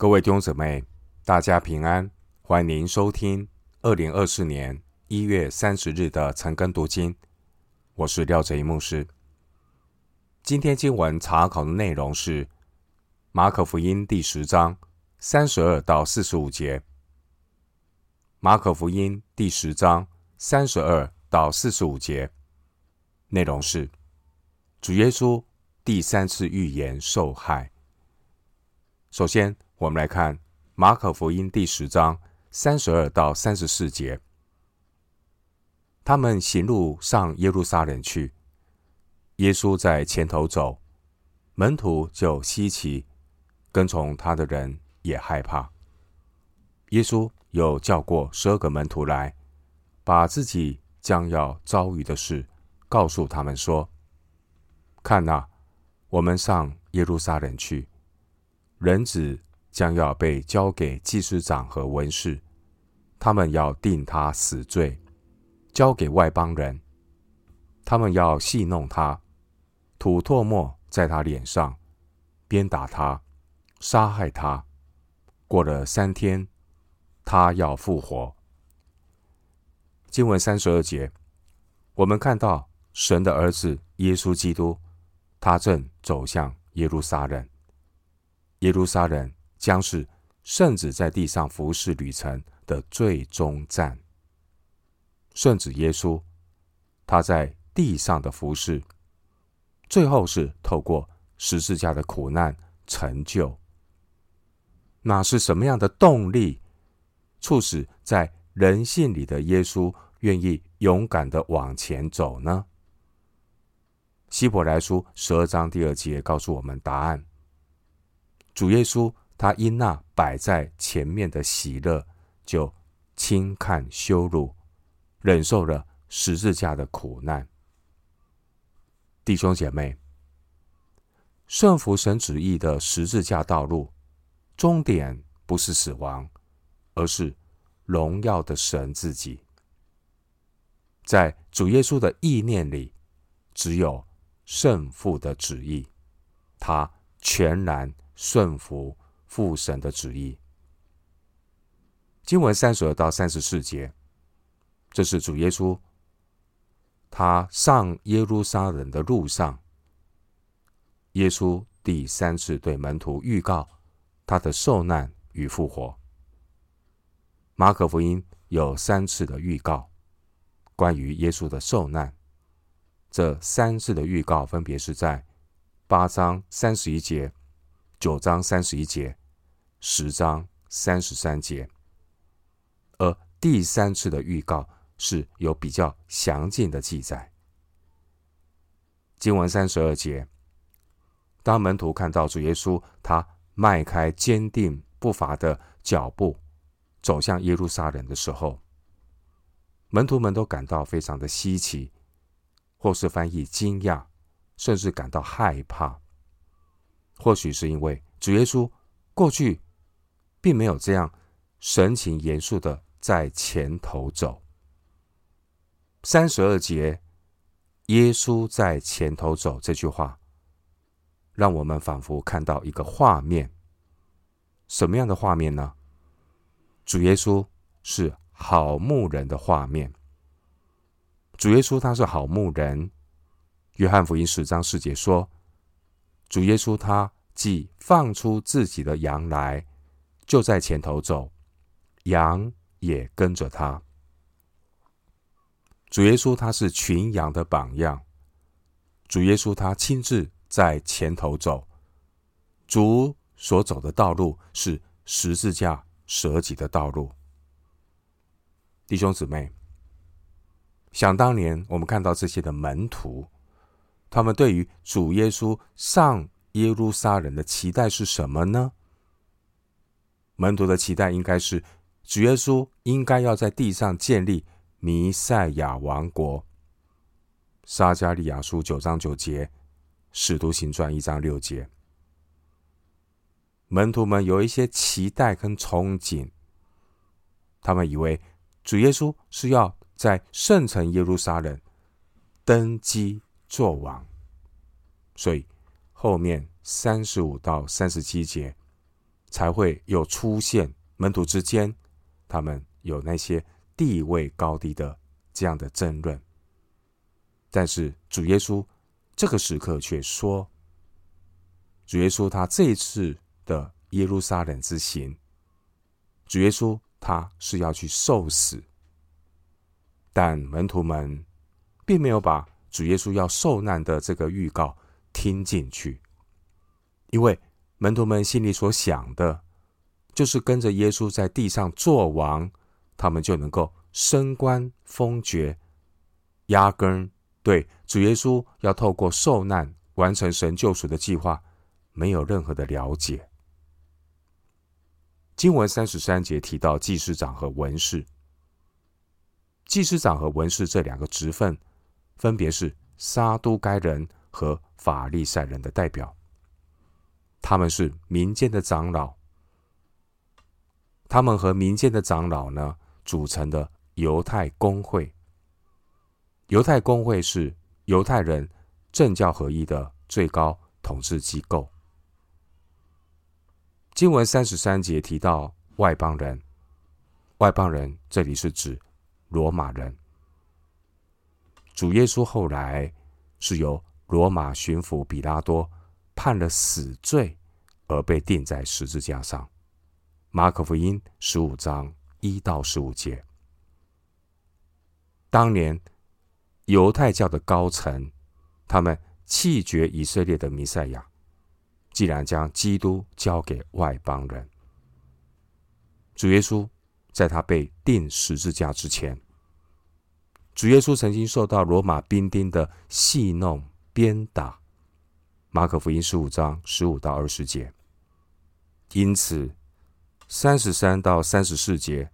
各位弟兄姊妹，大家平安，欢迎收听二零二四年一月三十日的晨更读经。我是廖哲一牧师。今天经文查考的内容是马可福音第十章三十二到四十五节。马可福音第十章三十二到四十五节内容是主耶稣第三次预言受害。首先，我们来看马可福音第十章三十二到三十四节。他们行路上耶路撒冷去，耶稣在前头走，门徒就稀奇，跟从他的人也害怕。耶稣又叫过十二个门徒来，把自己将要遭遇的事告诉他们说：“看哪，我们上耶路撒冷去，人子。”将要被交给祭司长和文士，他们要定他死罪，交给外邦人。他们要戏弄他，吐唾沫在他脸上，鞭打他，杀害他。过了三天，他要复活。经文三十二节，我们看到神的儿子耶稣基督，他正走向耶路撒冷。耶路撒冷。将是圣子在地上服侍旅程的最终站。圣子耶稣，他在地上的服侍，最后是透过十字架的苦难成就。那是什么样的动力，促使在人性里的耶稣愿意勇敢的往前走呢？希伯来书十二章第二节告诉我们答案：主耶稣。他因那摆在前面的喜乐，就轻看羞辱，忍受了十字架的苦难。弟兄姐妹，顺服神旨意的十字架道路，终点不是死亡，而是荣耀的神自己。在主耶稣的意念里，只有圣父的旨意，他全然顺服。父神的旨意。经文三十二到三十四节，这是主耶稣他上耶路撒冷的路上，耶稣第三次对门徒预告他的受难与复活。马可福音有三次的预告，关于耶稣的受难。这三次的预告分别是在八章三十一节。九章三十一节，十章三十三节，而第三次的预告是有比较详尽的记载。经文三十二节，当门徒看到主耶稣，他迈开坚定步伐的脚步走向耶路撒冷的时候，门徒们都感到非常的稀奇，或是翻译惊讶，甚至感到害怕。或许是因为主耶稣过去并没有这样神情严肃的在前头走。三十二节，耶稣在前头走这句话，让我们仿佛看到一个画面。什么样的画面呢？主耶稣是好牧人的画面。主耶稣他是好牧人。约翰福音十章四节说。主耶稣他既放出自己的羊来，就在前头走，羊也跟着他。主耶稣他是群羊的榜样，主耶稣他亲自在前头走。主所走的道路是十字架舍己的道路。弟兄姊妹，想当年我们看到这些的门徒。他们对于主耶稣上耶路撒冷的期待是什么呢？门徒的期待应该是主耶稣应该要在地上建立弥赛亚王国。撒迦利亚书九章九节，使徒行传一章六节，门徒们有一些期待跟憧憬，他们以为主耶稣是要在圣城耶路撒冷登基。作王，所以后面三十五到三十七节才会有出现门徒之间，他们有那些地位高低的这样的争论。但是主耶稣这个时刻却说，主耶稣他这一次的耶路撒冷之行，主耶稣他是要去受死，但门徒们并没有把主耶稣要受难的这个预告听进去，因为。门徒们心里所想的，就是跟着耶稣在地上作王，他们就能够升官封爵，压根对主耶稣要透过受难完成神救赎的计划没有任何的了解。经文三十三节提到祭司长和文士，祭司长和文士这两个职分，分别是撒都该人和法利赛人的代表。他们是民间的长老，他们和民间的长老呢组成的犹太公会。犹太公会是犹太人政教合一的最高统治机构。经文三十三节提到外邦人，外邦人这里是指罗马人。主耶稣后来是由罗马巡抚比拉多。判了死罪而被钉在十字架上。马可福音十五章一到十五节。当年犹太教的高层，他们弃绝以色列的弥赛亚，既然将基督交给外邦人。主耶稣在他被钉十字架之前，主耶稣曾经受到罗马兵丁的戏弄、鞭打。马可福音十五章十五到二十节，因此三十三到三十四节，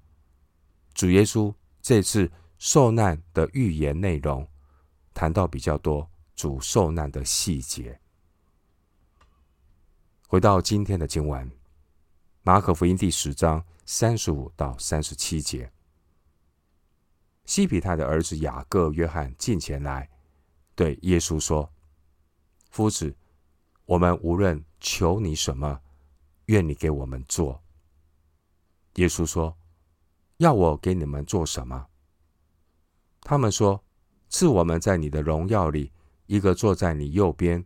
主耶稣这次受难的预言内容，谈到比较多主受难的细节。回到今天的经文，马可福音第十章三十五到三十七节，西比泰的儿子雅各、约翰进前来，对耶稣说：“夫子。”我们无论求你什么，愿你给我们做。耶稣说：“要我给你们做什么？”他们说：“赐我们在你的荣耀里，一个坐在你右边，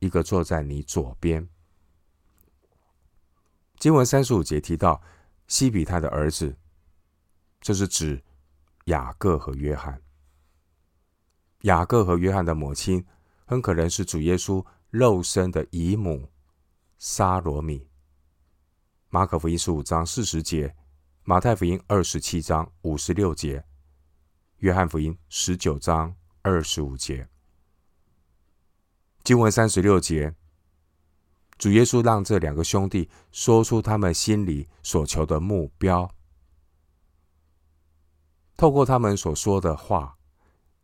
一个坐在你左边。”经文三十五节提到西比他的儿子，这是指雅各和约翰。雅各和约翰的母亲很可能是主耶稣。肉身的姨母沙罗米，马可福音十五章四十节，马太福音二十七章五十六节，约翰福音十九章二十五节。经文三十六节，主耶稣让这两个兄弟说出他们心里所求的目标，透过他们所说的话，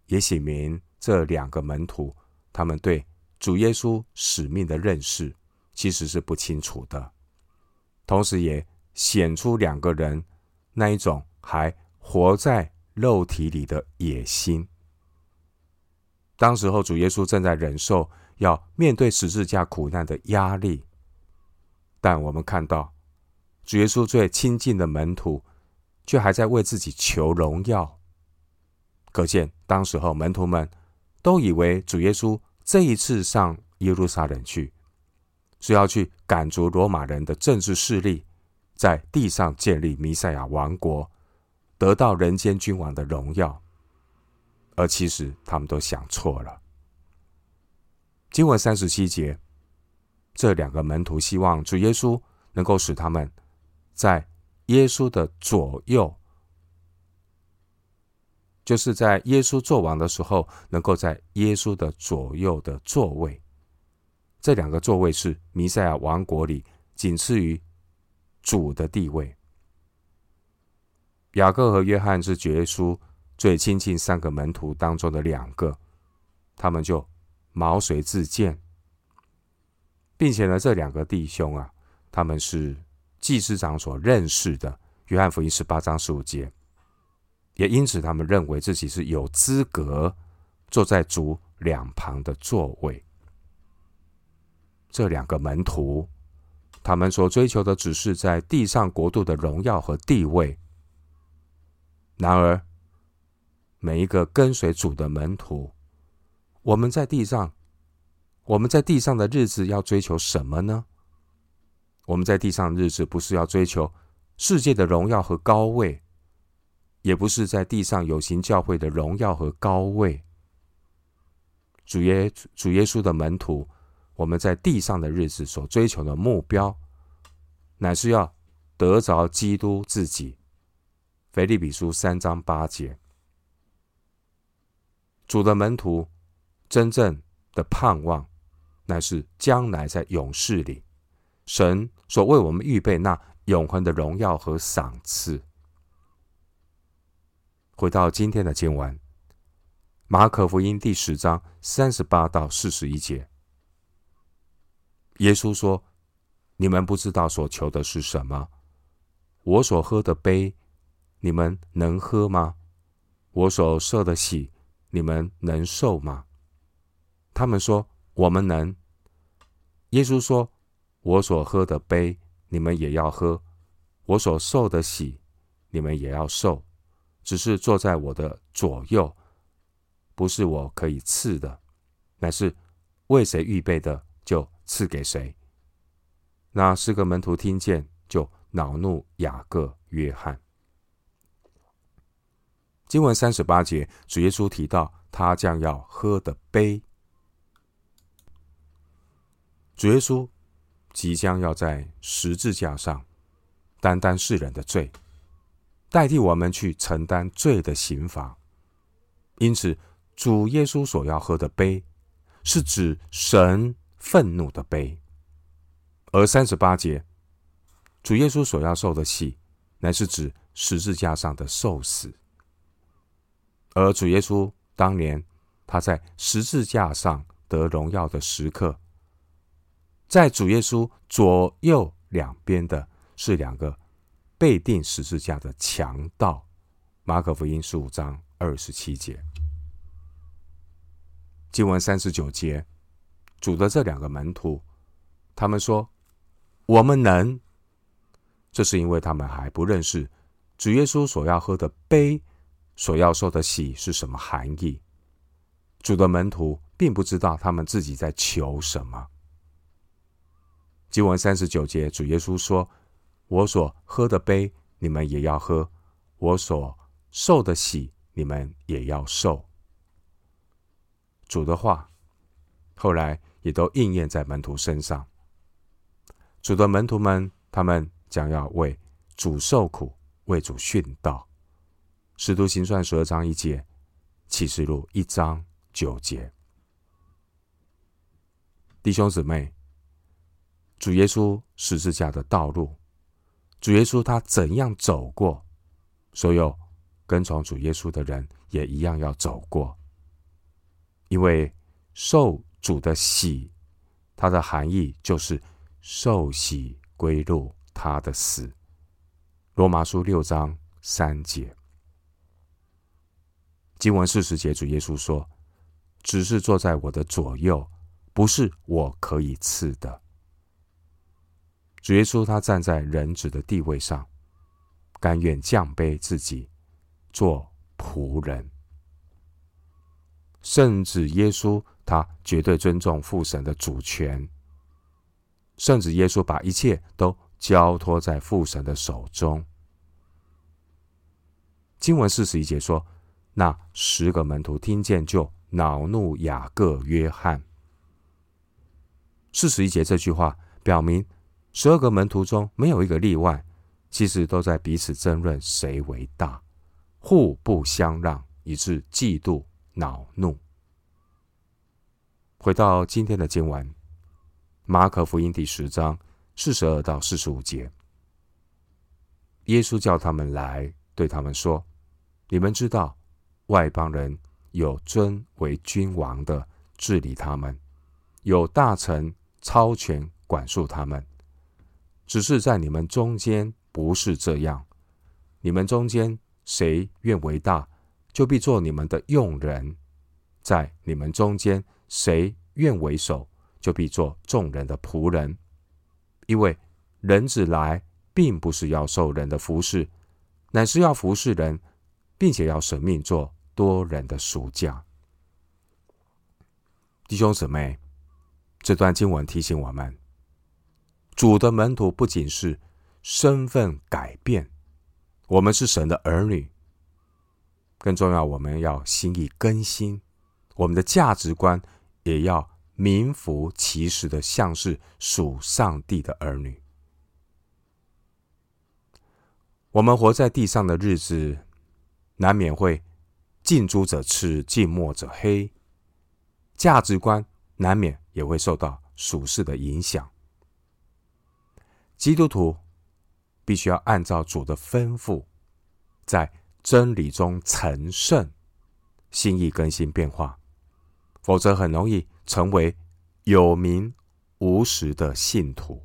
也写明这两个门徒他们对。主耶稣使命的认识其实是不清楚的，同时也显出两个人那一种还活在肉体里的野心。当时候，主耶稣正在忍受要面对十字架苦难的压力，但我们看到主耶稣最亲近的门徒却还在为自己求荣耀，可见当时候门徒们都以为主耶稣。这一次上耶路撒冷去，是要去赶逐罗马人的政治势力，在地上建立弥赛亚王国，得到人间君王的荣耀。而其实他们都想错了。经文三十七节，这两个门徒希望主耶稣能够使他们在耶稣的左右。就是在耶稣做王的时候，能够在耶稣的左右的座位，这两个座位是弥赛亚王国里仅次于主的地位。雅各和约翰是主耶稣最亲近三个门徒当中的两个，他们就毛遂自荐，并且呢，这两个弟兄啊，他们是祭司长所认识的。约翰福音十八章十五节。也因此，他们认为自己是有资格坐在主两旁的座位。这两个门徒，他们所追求的只是在地上国度的荣耀和地位。然而，每一个跟随主的门徒，我们在地上，我们在地上的日子要追求什么呢？我们在地上的日子不是要追求世界的荣耀和高位，也不是在地上有形教会的荣耀和高位。主耶主耶稣的门徒，我们在地上的日子所追求的目标，乃是要得着基督自己。腓立比书三章八节，主的门徒真正的盼望，乃是将来在永世里，神所为我们预备那永恒的荣耀和赏赐。回到今天的经文。马可福音第十章三十八到四十一节，耶稣说：“你们不知道所求的是什么。我所喝的杯，你们能喝吗？我所受的洗，你们能受吗？”他们说：“我们能。”耶稣说：“我所喝的杯，你们也要喝；我所受的洗，你们也要受。只是坐在我的左右。”不是我可以赐的，乃是为谁预备的，就赐给谁。那四个门徒听见，就恼怒雅各、约翰。经文三十八节，主耶稣提到他将要喝的杯，主耶稣即将要在十字架上担当世人的罪，代替我们去承担罪的刑罚，因此。主耶稣所要喝的杯，是指神愤怒的杯；而三十八节，主耶稣所要受的气，乃是指十字架上的受死。而主耶稣当年他在十字架上得荣耀的时刻，在主耶稣左右两边的是两个被定十字架的强盗。马可福音十五章二十七节。经文三十九节，主的这两个门徒，他们说：“我们能。”这是因为他们还不认识主耶稣所要喝的杯，所要受的洗是什么含义。主的门徒并不知道他们自己在求什么。经文三十九节，主耶稣说：“我所喝的杯，你们也要喝；我所受的洗，你们也要受。”主的话，后来也都应验在门徒身上。主的门徒们，他们将要为主受苦，为主殉道。使徒行传十二章一节，启示录一章九节。弟兄姊妹，主耶稣十字架的道路，主耶稣他怎样走过，所有跟从主耶稣的人也一样要走过。因为受主的洗，它的含义就是受洗归入他的死。罗马书六章三节，经文四十节，主耶稣说：“只是坐在我的左右，不是我可以赐的。”主耶稣他站在人子的地位上，甘愿降卑自己，做仆人。甚至耶稣，他绝对尊重父神的主权。甚至耶稣把一切都交托在父神的手中。经文四十一节说：“那十个门徒听见，就恼怒雅各、约翰。”四十一节这句话表明，十二个门徒中没有一个例外，其实都在彼此争论谁为大，互不相让，以致嫉妒。恼怒。回到今天的经文，马可福音第十章四十二到四十五节，耶稣叫他们来，对他们说：“你们知道，外邦人有尊为君王的治理他们，有大臣超权管束他们。只是在你们中间不是这样。你们中间谁愿为大？”就必做你们的用人，在你们中间，谁愿为首，就必做众人的仆人。因为人子来，并不是要受人的服侍，乃是要服侍人，并且要舍命做多人的赎价。弟兄姊妹，这段经文提醒我们，主的门徒不仅是身份改变，我们是神的儿女，更重要，我们要心意更新，我们的价值观也要名副其实的像是属上帝的儿女。我们活在地上的日子，难免会近朱者赤，近墨者黑。价值观难免也会受到属世的影响。基督徒必须要按照主的吩咐，在真理中成圣，心意更新变化，否则很容易成为有名无实的信徒，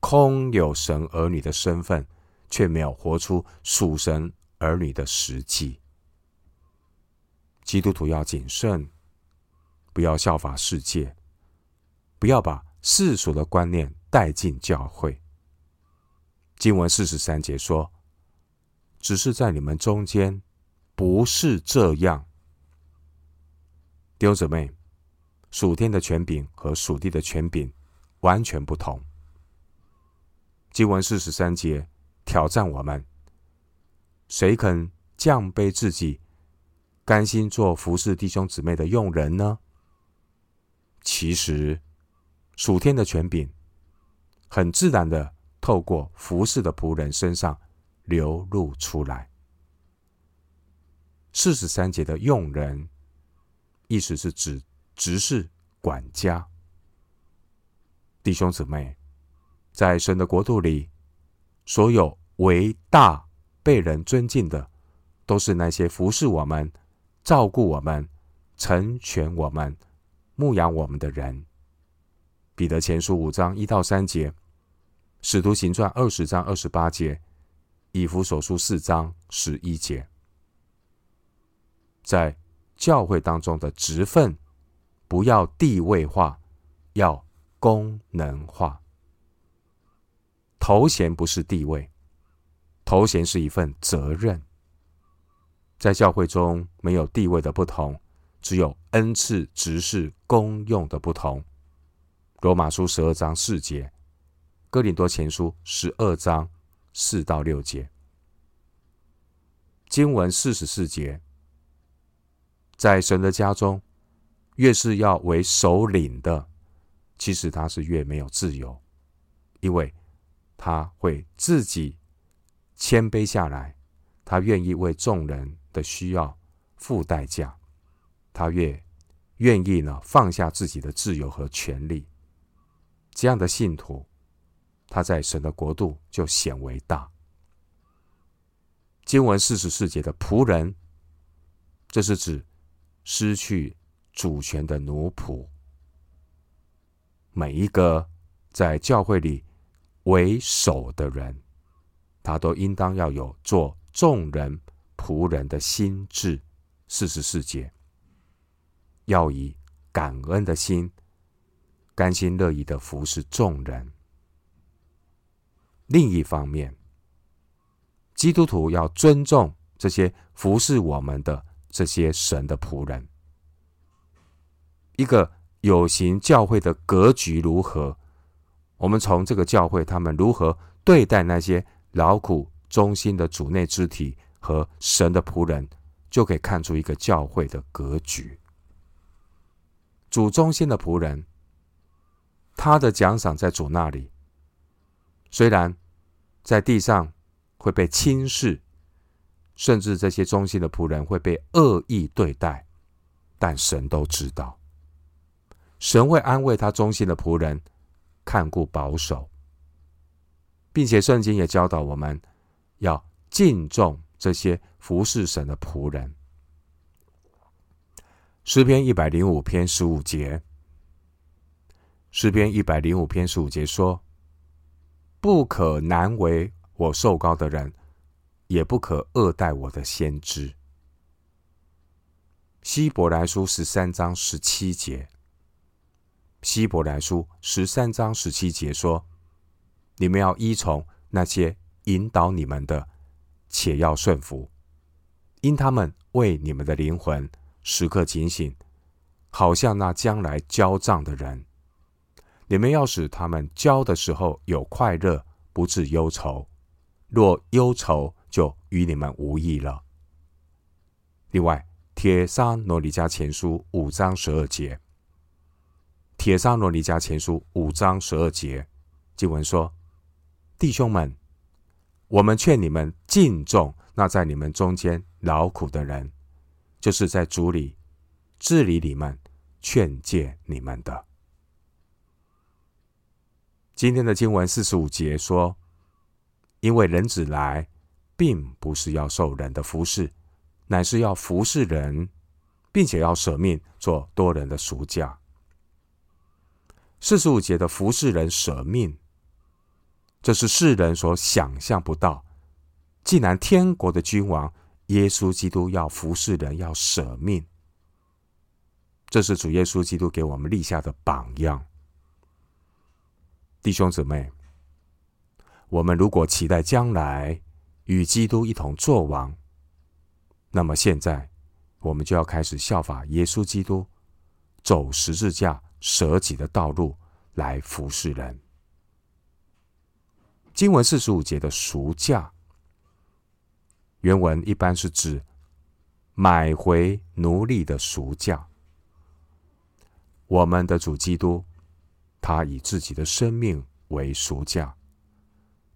空有神儿女的身份，却没有活出属神儿女的实际。基督徒要谨慎。不要效法世界，不要把世俗的观念带进教会。经文四十三节说：“只是在你们中间，不是这样。”弟兄姊妹，属天的权柄和属地的权柄完全不同。经文四十三节挑战我们：谁肯降卑自己，甘心做服侍弟兄姊妹的用人呢？其实，属天的权柄很自然的透过服侍的仆人身上流露出来。四十三节的用人，意思是指执事、管家。弟兄姊妹，在神的国度里，所有为大、被人尊敬的，都是那些服侍我们、照顾我们、成全我们。牧养我们的人，彼得前书五章一到三节，使徒行传二十章二十八节，以弗所书四章十一节，在教会当中的职分，不要地位化，要功能化。头衔不是地位，头衔是一份责任。在教会中，没有地位的不同。只有恩赐、职事、功用的不同。罗马书十二章四节，哥林多前书十二章四到六节，经文四十四节，在神的家中，越是要为首领的，其实他是越没有自由，因为他会自己谦卑下来，他愿意为众人的需要付代价。他越愿意呢，放下自己的自由和权利，这样的信徒，他在神的国度就显为大。经文四十四节的仆人，这是指失去主权的奴仆。每一个在教会里为首的人，他都应当要有做众人仆人的心志。四十四节。要以感恩的心，甘心乐意的服侍众人。另一方面，基督徒要尊重这些服侍我们的这些神的仆人。一个有形教会的格局如何？我们从这个教会他们如何对待那些劳苦忠心的主内肢体和神的仆人，就可以看出一个教会的格局。主忠心的仆人，他的奖赏在主那里。虽然在地上会被轻视，甚至这些忠心的仆人会被恶意对待，但神都知道，神会安慰他忠心的仆人，看顾保守，并且圣经也教导我们要敬重这些服侍神的仆人。诗篇一百零五篇十五节，诗篇一百零五篇十五节说：“不可难为我受高的人，也不可恶待我的先知。”希伯来书十三章十七节，希伯来书十三章十七节说：“你们要依从那些引导你们的，且要顺服，因他们为你们的灵魂时刻警醒，好像那将来交账的人。你们要使他们教的时候有快乐，不致忧愁；若忧愁，就与你们无益了。另外，《帖撒罗尼迦前书》五章十二节，《帖撒罗尼迦前书》五章十二节经文说：“弟兄们，我们劝你们敬重那在你们中间劳苦的人，就是在主里治理你们、劝诫你们的。”今天的经文四十五节说：“因为人子来，并不是要受人的服侍，乃是要服侍人，并且要舍命做多人的赎价。”四十五节的服侍人舍命，这是世人所想象不到。既然天国的君王耶稣基督要服侍人，要舍命，这是主耶稣基督给我们立下的榜样。弟兄姊妹，我们如果期待将来与基督一同作王，那么现在我们就要开始效法耶稣基督，走十字架舍己的道路来服侍人。经文四十五节的赎价，原文一般是指买回奴隶的赎价。我们的主基督。他以自己的生命为赎价，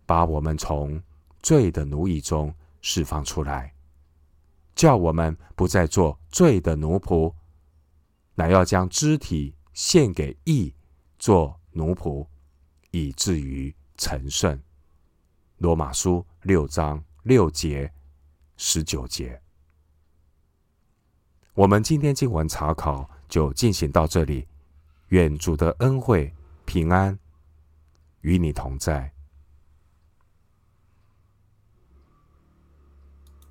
把我们从罪的奴役中释放出来，叫我们不再做罪的奴仆，乃要将肢体献给义做奴仆，以至于成圣。罗马书六章六节、十九节。我们今天经文查考就进行到这里，愿主的恩惠。平安与你同在。